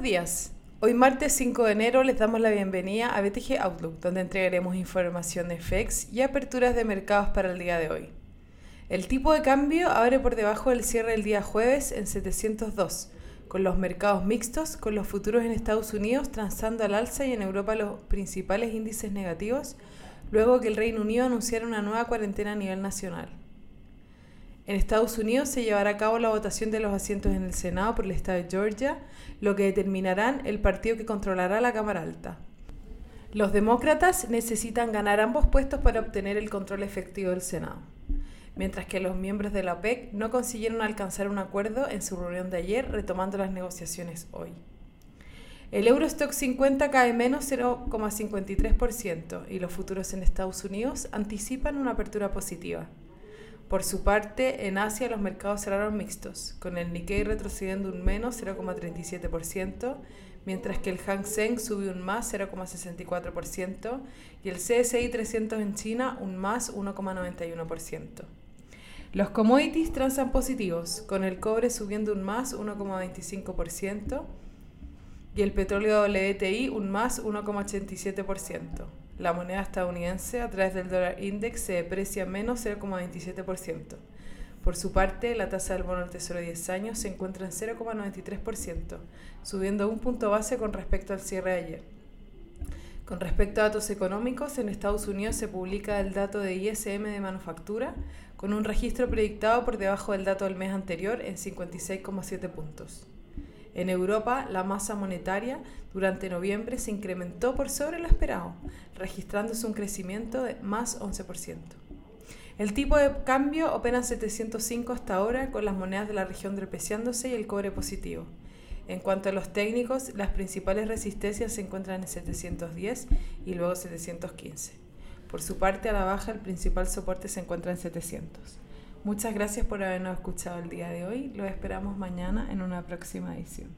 buenos días. Hoy martes 5 de enero les damos la bienvenida a BTG Outlook, donde entregaremos información de FX y aperturas de mercados para el día de hoy. El tipo de cambio abre por debajo del cierre del día jueves en 702, con los mercados mixtos, con los futuros en Estados Unidos transando al alza y en Europa los principales índices negativos, luego que el Reino Unido anunciara una nueva cuarentena a nivel nacional. En Estados Unidos se llevará a cabo la votación de los asientos en el Senado por el estado de Georgia, lo que determinarán el partido que controlará la Cámara Alta. Los demócratas necesitan ganar ambos puestos para obtener el control efectivo del Senado, mientras que los miembros de la OPEC no consiguieron alcanzar un acuerdo en su reunión de ayer, retomando las negociaciones hoy. El Eurostock 50 cae menos 0,53% y los futuros en Estados Unidos anticipan una apertura positiva. Por su parte, en Asia los mercados cerraron mixtos, con el Nikkei retrocediendo un menos 0,37%, mientras que el Hang Seng subió un más 0,64% y el CSI 300 en China un más 1,91%. Los commodities transan positivos, con el cobre subiendo un más 1,25% y el petróleo WTI un más 1,87%. La moneda estadounidense a través del dólar index se deprecia menos 0,27%. Por su parte, la tasa del bono del Tesoro de 10 años se encuentra en 0,93%, subiendo un punto base con respecto al cierre de ayer. Con respecto a datos económicos, en Estados Unidos se publica el dato de ISM de manufactura, con un registro predictado por debajo del dato del mes anterior en 56,7 puntos. En Europa, la masa monetaria durante noviembre se incrementó por sobre lo esperado, registrándose un crecimiento de más 11%. El tipo de cambio opera en 705 hasta ahora, con las monedas de la región depreciándose y el cobre positivo. En cuanto a los técnicos, las principales resistencias se encuentran en 710 y luego 715. Por su parte, a la baja, el principal soporte se encuentra en 700. Muchas gracias por habernos escuchado el día de hoy. Lo esperamos mañana en una próxima edición.